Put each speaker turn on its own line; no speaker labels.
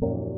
you